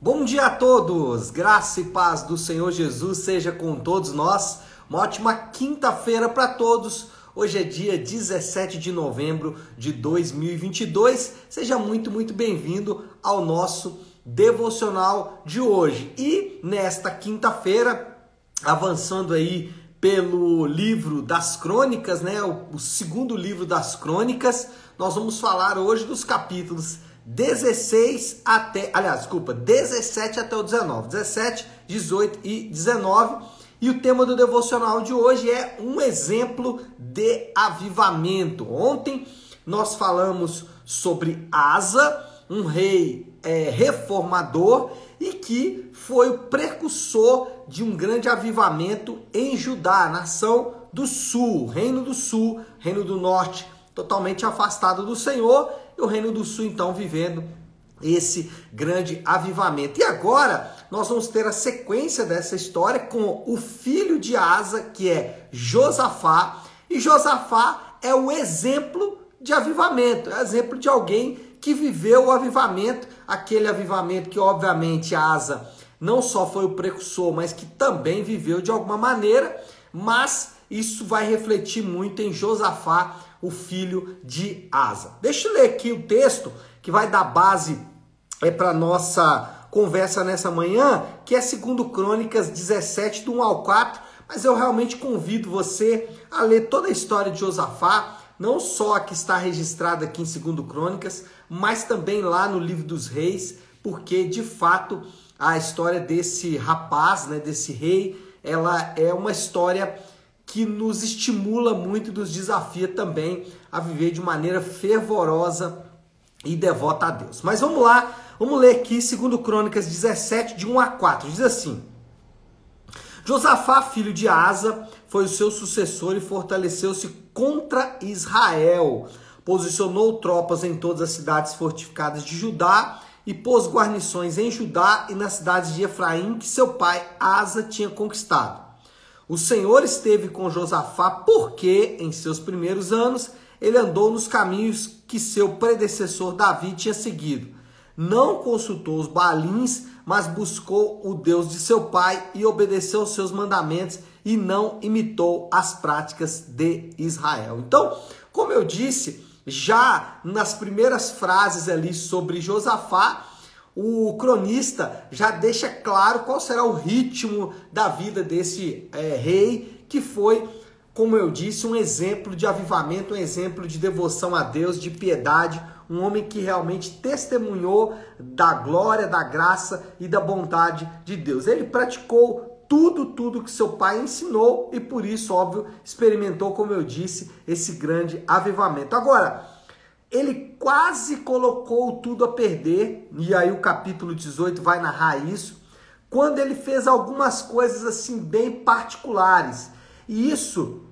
Bom dia a todos, graça e paz do Senhor Jesus seja com todos nós. Uma ótima quinta-feira para todos. Hoje é dia 17 de novembro de 2022. Seja muito, muito bem-vindo ao nosso devocional de hoje. E nesta quinta-feira, avançando aí pelo livro das crônicas, né? O, o segundo livro das crônicas, nós vamos falar hoje dos capítulos 16 até, aliás, desculpa, 17 até o 19, 17, 18 e 19. E o tema do devocional de hoje é um exemplo de avivamento. Ontem nós falamos sobre Asa, um rei é, reformador e que foi o precursor de um grande avivamento em Judá, nação do sul, reino do sul, reino do norte totalmente afastado do Senhor e o Reino do Sul então vivendo esse grande avivamento. E agora nós vamos ter a sequência dessa história com o filho de Asa, que é Josafá, e Josafá é o exemplo de avivamento, é exemplo de alguém que viveu o avivamento, aquele avivamento que obviamente Asa não só foi o precursor, mas que também viveu de alguma maneira, mas isso vai refletir muito em Josafá, o filho de Asa. Deixa eu ler aqui o texto que vai dar base é, para nossa conversa nessa manhã, que é segundo Crônicas 17, do 1 ao 4, mas eu realmente convido você a ler toda a história de Josafá, não só a que está registrada aqui em segundo Crônicas, mas também lá no livro dos reis, porque de fato a história desse rapaz, né, desse rei, ela é uma história que nos estimula muito e nos desafia também a viver de maneira fervorosa e devota a Deus. Mas vamos lá, vamos ler aqui, segundo Crônicas 17, de 1 a 4. Diz assim: Josafá, filho de Asa, foi o seu sucessor e fortaleceu-se contra Israel. Posicionou tropas em todas as cidades fortificadas de Judá e pôs guarnições em Judá e nas cidades de Efraim que seu pai Asa tinha conquistado. O Senhor esteve com Josafá porque, em seus primeiros anos, ele andou nos caminhos que seu predecessor Davi tinha seguido. Não consultou os balins, mas buscou o Deus de seu pai e obedeceu aos seus mandamentos e não imitou as práticas de Israel. Então, como eu disse, já nas primeiras frases ali sobre Josafá, o cronista já deixa claro qual será o ritmo da vida desse é, rei, que foi, como eu disse, um exemplo de avivamento, um exemplo de devoção a Deus, de piedade, um homem que realmente testemunhou da glória, da graça e da bondade de Deus. Ele praticou tudo, tudo que seu pai ensinou e por isso, óbvio, experimentou, como eu disse, esse grande avivamento. Agora, ele quase colocou tudo a perder, e aí o capítulo 18 vai narrar isso, quando ele fez algumas coisas assim bem particulares. E isso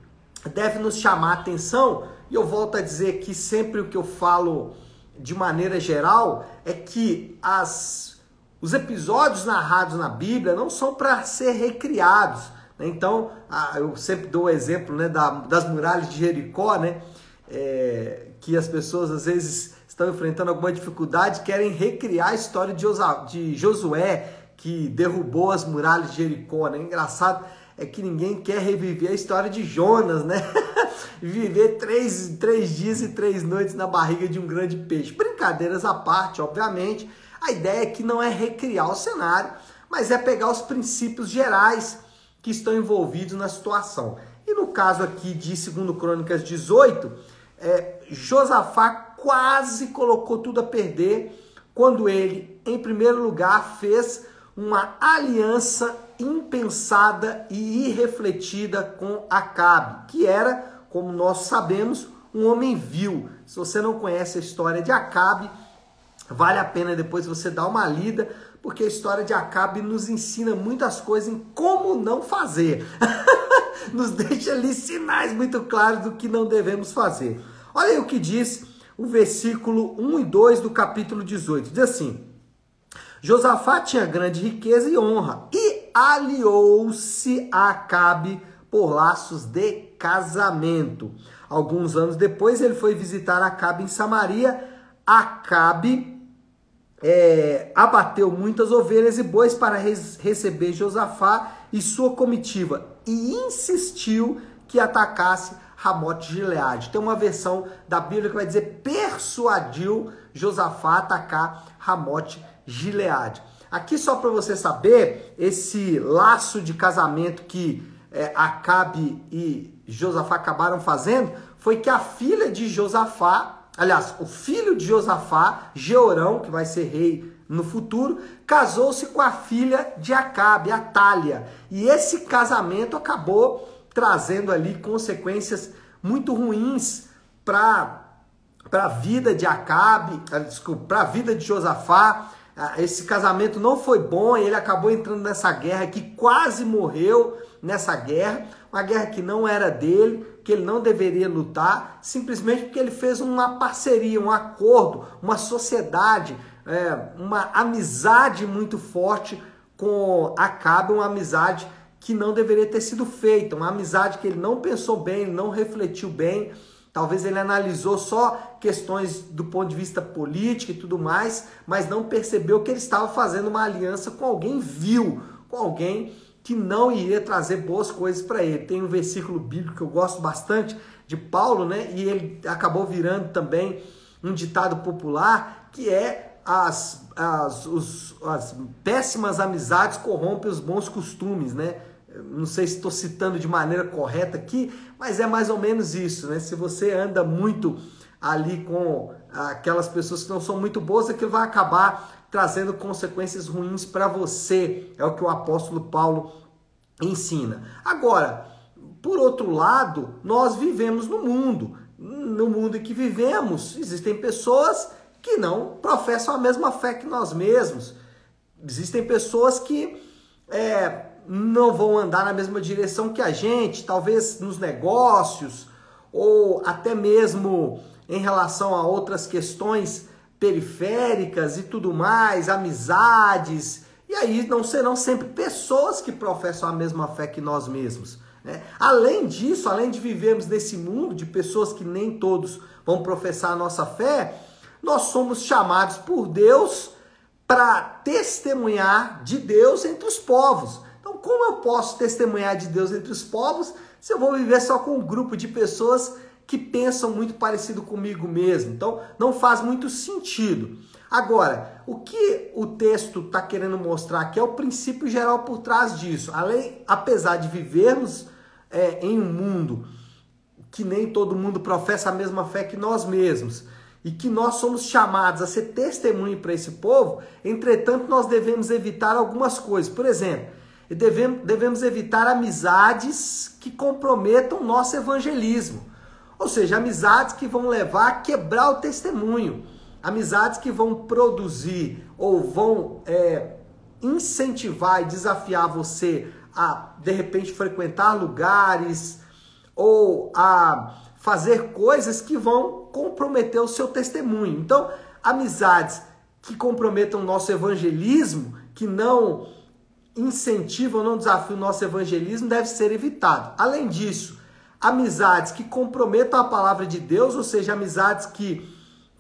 deve nos chamar a atenção, e eu volto a dizer que sempre o que eu falo de maneira geral é que as, os episódios narrados na Bíblia não são para ser recriados. Né? Então, eu sempre dou o exemplo né, das muralhas de Jericó, né? É, que as pessoas às vezes estão enfrentando alguma dificuldade, querem recriar a história de Josué, que derrubou as muralhas de Jericó. Né? Engraçado é que ninguém quer reviver a história de Jonas, né? Viver três, três dias e três noites na barriga de um grande peixe. Brincadeiras à parte, obviamente. A ideia é que não é recriar o cenário, mas é pegar os princípios gerais que estão envolvidos na situação. E no caso aqui de 2 Crônicas 18, é, Josafá quase colocou tudo a perder quando ele, em primeiro lugar, fez uma aliança impensada e irrefletida com Acabe, que era, como nós sabemos, um homem vil. Se você não conhece a história de Acabe, vale a pena depois você dar uma lida, porque a história de Acabe nos ensina muitas coisas em como não fazer. nos deixa ali sinais muito claros do que não devemos fazer. Olha aí o que diz o versículo 1 e 2 do capítulo 18. Diz assim: Josafá tinha grande riqueza e honra e aliou-se a Acabe por laços de casamento. Alguns anos depois ele foi visitar Acabe em Samaria. Acabe é, abateu muitas ovelhas e bois para res, receber Josafá e sua comitiva e insistiu que atacasse Ramote Gileade. Tem uma versão da Bíblia que vai dizer persuadiu Josafá a atacar Ramote Gileade. Aqui só para você saber, esse laço de casamento que é, Acabe e Josafá acabaram fazendo foi que a filha de Josafá, aliás, o filho de Josafá, Jeorão, que vai ser rei no futuro, casou-se com a filha de Acabe, Atália. E esse casamento acabou trazendo ali consequências muito ruins para a vida de Acabe, ah, desculpa, para a vida de Josafá. Ah, esse casamento não foi bom, ele acabou entrando nessa guerra que quase morreu nessa guerra, uma guerra que não era dele, que ele não deveria lutar, simplesmente porque ele fez uma parceria, um acordo, uma sociedade, é, uma amizade muito forte com Acabe, uma amizade que não deveria ter sido feita, uma amizade que ele não pensou bem, não refletiu bem. Talvez ele analisou só questões do ponto de vista político e tudo mais, mas não percebeu que ele estava fazendo uma aliança com alguém vil, com alguém que não iria trazer boas coisas para ele. Tem um versículo bíblico que eu gosto bastante de Paulo, né? E ele acabou virando também um ditado popular que é as, as, os, as péssimas amizades corrompem os bons costumes, né? Não sei se estou citando de maneira correta aqui, mas é mais ou menos isso, né? Se você anda muito ali com aquelas pessoas que não são muito boas, aquilo vai acabar trazendo consequências ruins para você. É o que o apóstolo Paulo ensina. Agora, por outro lado, nós vivemos no mundo. No mundo em que vivemos, existem pessoas que não professam a mesma fé que nós mesmos. Existem pessoas que é, não vão andar na mesma direção que a gente, talvez nos negócios ou até mesmo em relação a outras questões periféricas e tudo mais, amizades. E aí não serão sempre pessoas que professam a mesma fé que nós mesmos. Né? Além disso, além de vivermos nesse mundo de pessoas que nem todos vão professar a nossa fé, nós somos chamados por Deus para testemunhar de Deus entre os povos. Como eu posso testemunhar de Deus entre os povos se eu vou viver só com um grupo de pessoas que pensam muito parecido comigo mesmo? Então, não faz muito sentido. Agora, o que o texto está querendo mostrar aqui é o princípio geral por trás disso. Além, apesar de vivermos é, em um mundo que nem todo mundo professa a mesma fé que nós mesmos, e que nós somos chamados a ser testemunho para esse povo, entretanto, nós devemos evitar algumas coisas. Por exemplo, e devemos, devemos evitar amizades que comprometam nosso evangelismo. Ou seja, amizades que vão levar a quebrar o testemunho. Amizades que vão produzir ou vão é, incentivar e desafiar você a, de repente, frequentar lugares ou a fazer coisas que vão comprometer o seu testemunho. Então, amizades que comprometam o nosso evangelismo, que não incentivam ou não desafiam o nosso evangelismo deve ser evitado. Além disso, amizades que comprometam a palavra de Deus, ou seja, amizades que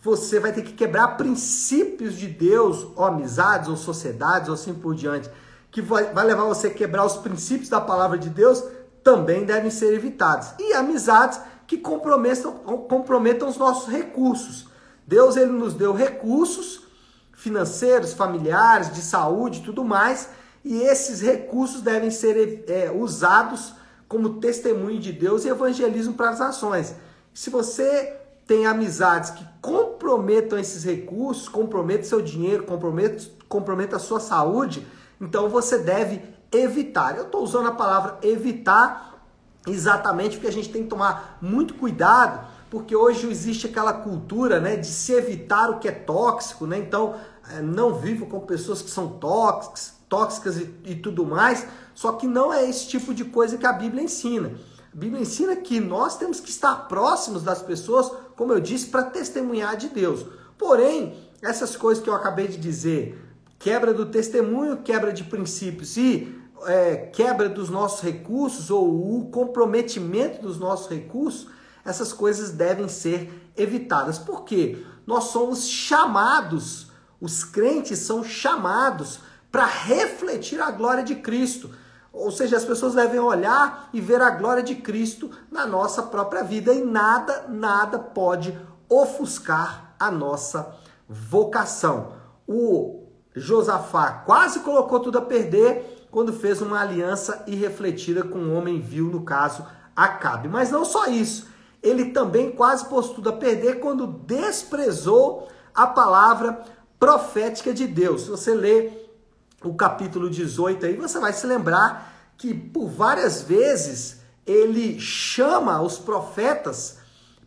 você vai ter que quebrar princípios de Deus, ou amizades, ou sociedades, ou assim por diante, que vai, vai levar você a quebrar os princípios da palavra de Deus, também devem ser evitados. E amizades que comprometam, comprometam os nossos recursos. Deus ele nos deu recursos financeiros, familiares, de saúde, tudo mais, e esses recursos devem ser é, usados como testemunho de Deus e evangelismo para as nações. Se você tem amizades que comprometam esses recursos, comprometam seu dinheiro, comprometam, comprometam a sua saúde, então você deve evitar. Eu estou usando a palavra evitar exatamente porque a gente tem que tomar muito cuidado, porque hoje existe aquela cultura né, de se evitar o que é tóxico, né? Então, é, não vivo com pessoas que são tóxicas, tóxicas e, e tudo mais, só que não é esse tipo de coisa que a Bíblia ensina. A Bíblia ensina que nós temos que estar próximos das pessoas, como eu disse, para testemunhar de Deus. Porém, essas coisas que eu acabei de dizer, quebra do testemunho, quebra de princípios e é, quebra dos nossos recursos ou o comprometimento dos nossos recursos, essas coisas devem ser evitadas. Por quê? Nós somos chamados Os crentes são chamados para refletir a glória de Cristo. Ou seja, as pessoas devem olhar e ver a glória de Cristo na nossa própria vida e nada, nada pode ofuscar a nossa vocação. O Josafá quase colocou tudo a perder quando fez uma aliança irrefletida com um homem vil, no caso Acabe. Mas não só isso, ele também quase pôs tudo a perder quando desprezou a palavra profética de Deus. Se você ler o capítulo 18 aí, você vai se lembrar que por várias vezes ele chama os profetas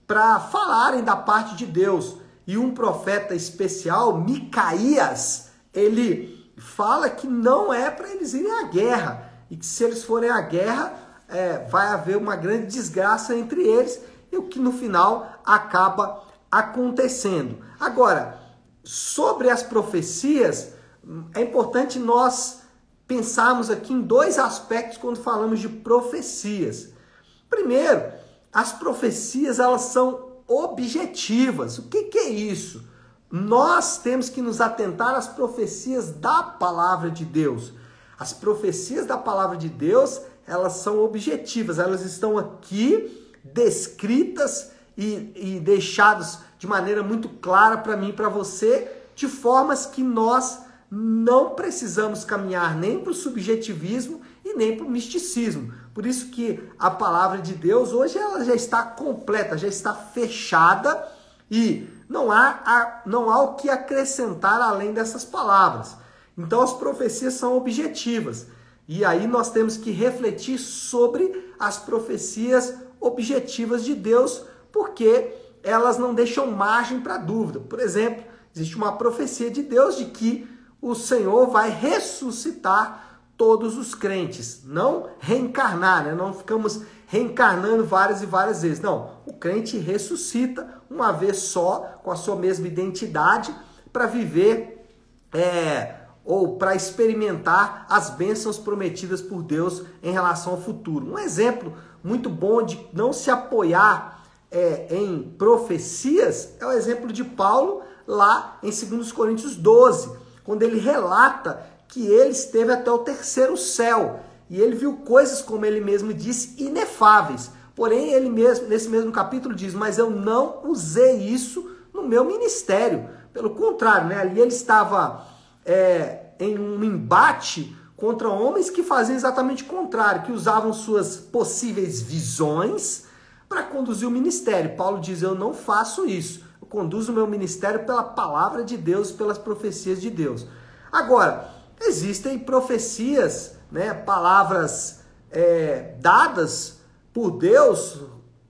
para falarem da parte de Deus. E um profeta especial, Micaías, ele fala que não é para eles irem à guerra. E que se eles forem à guerra, é, vai haver uma grande desgraça entre eles. E o que no final acaba acontecendo. Agora, sobre as profecias, é importante nós pensarmos aqui em dois aspectos quando falamos de profecias. Primeiro, as profecias elas são objetivas. O que, que é isso? Nós temos que nos atentar às profecias da palavra de Deus. As profecias da palavra de Deus, elas são objetivas, elas estão aqui descritas e, e deixadas de maneira muito clara para mim e para você, de formas que nós não precisamos caminhar nem para o subjetivismo e nem para o misticismo. Por isso que a palavra de Deus hoje ela já está completa, já está fechada e não há, não há o que acrescentar além dessas palavras. Então as profecias são objetivas. E aí nós temos que refletir sobre as profecias objetivas de Deus, porque elas não deixam margem para dúvida. Por exemplo, existe uma profecia de Deus de que o Senhor vai ressuscitar todos os crentes, não reencarnar, né? não ficamos reencarnando várias e várias vezes. Não, o crente ressuscita uma vez só, com a sua mesma identidade, para viver é, ou para experimentar as bênçãos prometidas por Deus em relação ao futuro. Um exemplo muito bom de não se apoiar é, em profecias é o exemplo de Paulo lá em 2 Coríntios 12 quando ele relata que ele esteve até o terceiro céu e ele viu coisas, como ele mesmo disse, inefáveis. Porém, ele mesmo, nesse mesmo capítulo, diz: Mas eu não usei isso no meu ministério. Pelo contrário, né? ali ele estava é, em um embate contra homens que faziam exatamente o contrário, que usavam suas possíveis visões para conduzir o ministério. Paulo diz: Eu não faço isso conduzo o meu ministério pela palavra de Deus, pelas profecias de Deus. Agora, existem profecias, né, palavras é, dadas por Deus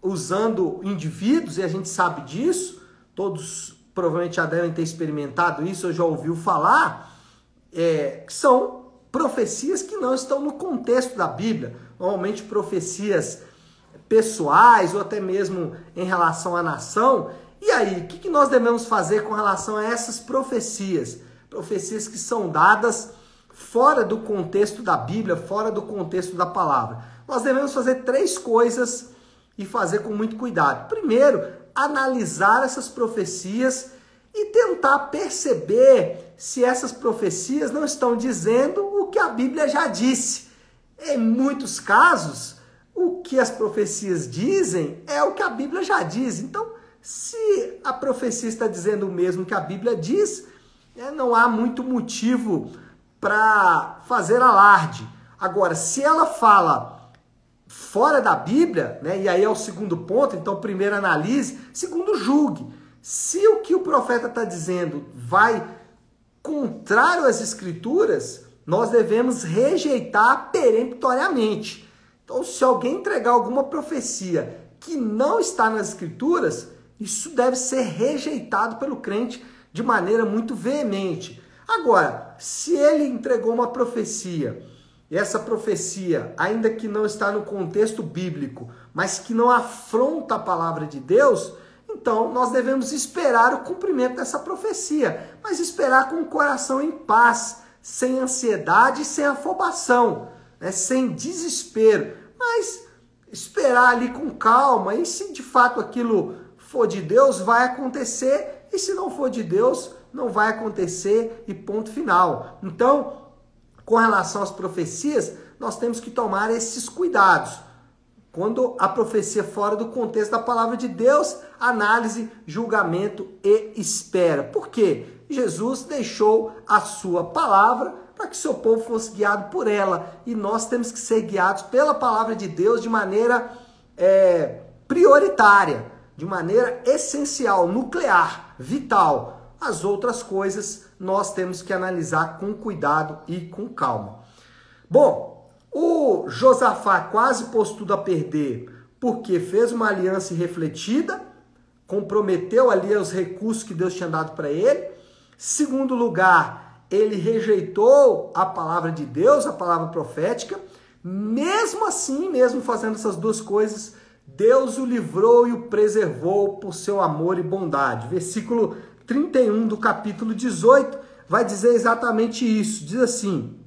usando indivíduos, e a gente sabe disso, todos provavelmente já devem ter experimentado isso, ou já ouviu falar, é, são profecias que não estão no contexto da Bíblia, normalmente profecias pessoais ou até mesmo em relação à nação, e aí, o que, que nós devemos fazer com relação a essas profecias? Profecias que são dadas fora do contexto da Bíblia, fora do contexto da palavra. Nós devemos fazer três coisas e fazer com muito cuidado. Primeiro, analisar essas profecias e tentar perceber se essas profecias não estão dizendo o que a Bíblia já disse. Em muitos casos, o que as profecias dizem é o que a Bíblia já diz. Então, se a profecia está dizendo o mesmo que a Bíblia diz, né, não há muito motivo para fazer alarde. Agora, se ela fala fora da Bíblia, né, e aí é o segundo ponto, então primeiro analise, segundo julgue. Se o que o profeta está dizendo vai contrário às escrituras, nós devemos rejeitar peremptoriamente. Então, se alguém entregar alguma profecia que não está nas escrituras, isso deve ser rejeitado pelo crente de maneira muito veemente. Agora, se ele entregou uma profecia, e essa profecia, ainda que não está no contexto bíblico, mas que não afronta a palavra de Deus, então nós devemos esperar o cumprimento dessa profecia, mas esperar com o coração em paz, sem ansiedade sem afobação, né? sem desespero, mas esperar ali com calma, e se de fato aquilo for de Deus, vai acontecer, e se não for de Deus, não vai acontecer e ponto final. Então, com relação às profecias, nós temos que tomar esses cuidados. Quando a profecia fora do contexto da palavra de Deus, análise, julgamento e espera. Por quê? Jesus deixou a sua palavra para que seu povo fosse guiado por ela. E nós temos que ser guiados pela palavra de Deus de maneira é, prioritária, de maneira essencial, nuclear, vital. As outras coisas nós temos que analisar com cuidado e com calma. Bom, o Josafá quase tudo a perder porque fez uma aliança irrefletida, comprometeu ali os recursos que Deus tinha dado para ele. Segundo lugar, ele rejeitou a palavra de Deus, a palavra profética. Mesmo assim, mesmo fazendo essas duas coisas, Deus o livrou e o preservou por seu amor e bondade. Versículo 31 do capítulo 18 vai dizer exatamente isso. Diz assim: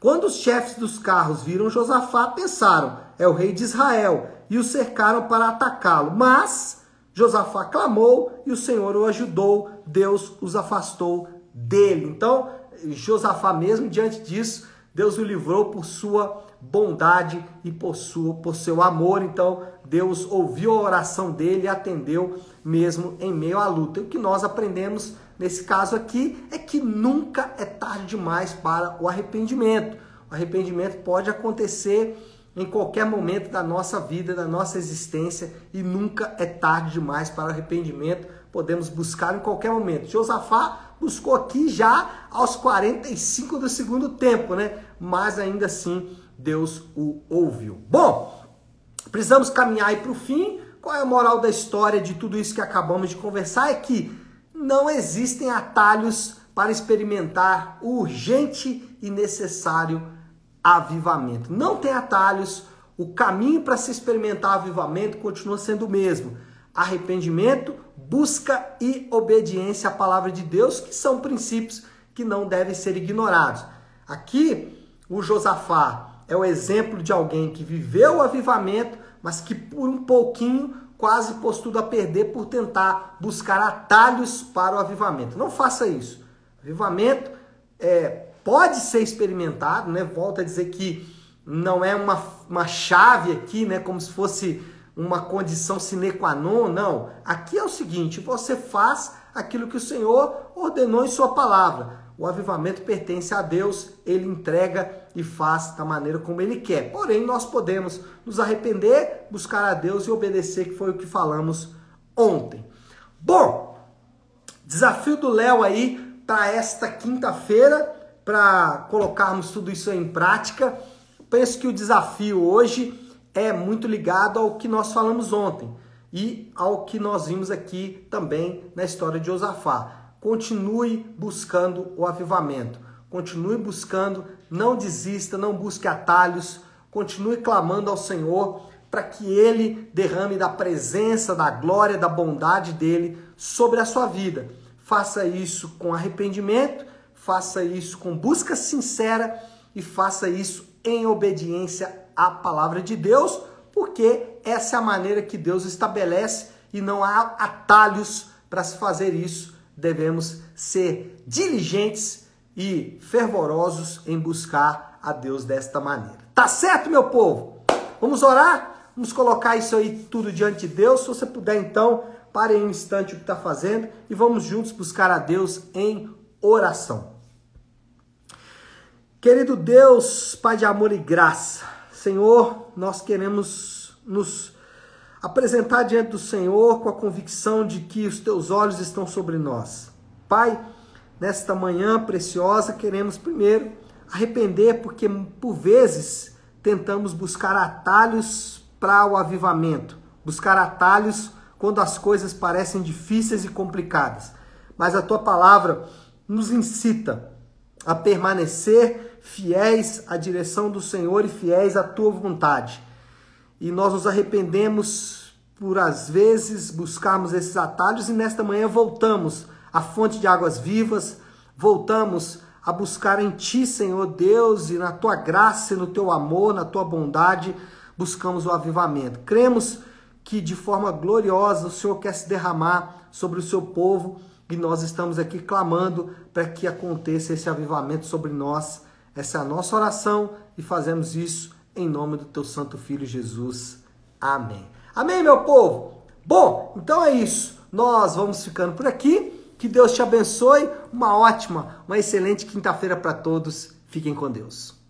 Quando os chefes dos carros viram Josafá, pensaram: é o rei de Israel, e o cercaram para atacá-lo. Mas Josafá clamou e o Senhor o ajudou, Deus os afastou dele. Então, Josafá mesmo diante disso, Deus o livrou por sua bondade e por, sua, por seu amor. Então, Deus ouviu a oração dele e atendeu mesmo em meio à luta. E o que nós aprendemos nesse caso aqui é que nunca é tarde demais para o arrependimento. O arrependimento pode acontecer em qualquer momento da nossa vida, da nossa existência, e nunca é tarde demais para o arrependimento. Podemos buscar em qualquer momento. Josafá buscou aqui já aos 45 do segundo tempo, né? Mas ainda assim Deus o ouviu. Bom, precisamos caminhar aí para o fim. Qual é a moral da história de tudo isso que acabamos de conversar? É que não existem atalhos para experimentar o urgente e necessário avivamento. Não tem atalhos, o caminho para se experimentar avivamento continua sendo o mesmo: arrependimento, busca e obediência à palavra de Deus, que são princípios que não devem ser ignorados. Aqui, o Josafá é o exemplo de alguém que viveu o avivamento, mas que por um pouquinho quase pôs tudo a perder por tentar buscar atalhos para o avivamento. Não faça isso. Avivamento é pode ser experimentado, né? Volto a dizer que não é uma, uma chave aqui, né? Como se fosse uma condição sine qua non, não. Aqui é o seguinte: você faz aquilo que o Senhor ordenou em Sua palavra. O avivamento pertence a Deus, ele entrega e faz da maneira como ele quer. Porém, nós podemos nos arrepender, buscar a Deus e obedecer, que foi o que falamos ontem. Bom, desafio do Léo aí para esta quinta-feira para colocarmos tudo isso em prática. Penso que o desafio hoje é muito ligado ao que nós falamos ontem e ao que nós vimos aqui também na história de Josafá. Continue buscando o avivamento, continue buscando, não desista, não busque atalhos, continue clamando ao Senhor para que ele derrame da presença, da glória, da bondade dele sobre a sua vida. Faça isso com arrependimento faça isso com busca sincera e faça isso em obediência à palavra de Deus, porque essa é a maneira que Deus estabelece e não há atalhos para se fazer isso. Devemos ser diligentes e fervorosos em buscar a Deus desta maneira. Tá certo, meu povo? Vamos orar? Vamos colocar isso aí tudo diante de Deus. Se você puder, então, pare um instante o que está fazendo e vamos juntos buscar a Deus em oração. Querido Deus, Pai de amor e graça, Senhor, nós queremos nos apresentar diante do Senhor com a convicção de que os teus olhos estão sobre nós. Pai, nesta manhã preciosa, queremos primeiro arrepender porque por vezes tentamos buscar atalhos para o avivamento, buscar atalhos quando as coisas parecem difíceis e complicadas. Mas a tua palavra nos incita a permanecer fiéis à direção do Senhor e fiéis à tua vontade. E nós nos arrependemos por às vezes buscarmos esses atalhos e nesta manhã voltamos à fonte de águas vivas, voltamos a buscar em ti, Senhor Deus, e na tua graça, no teu amor, na tua bondade, buscamos o avivamento. Cremos que de forma gloriosa o Senhor quer se derramar sobre o seu povo e nós estamos aqui clamando para que aconteça esse avivamento sobre nós. Essa é a nossa oração e fazemos isso em nome do teu santo filho Jesus. Amém. Amém, meu povo. Bom, então é isso. Nós vamos ficando por aqui. Que Deus te abençoe. Uma ótima, uma excelente quinta-feira para todos. Fiquem com Deus.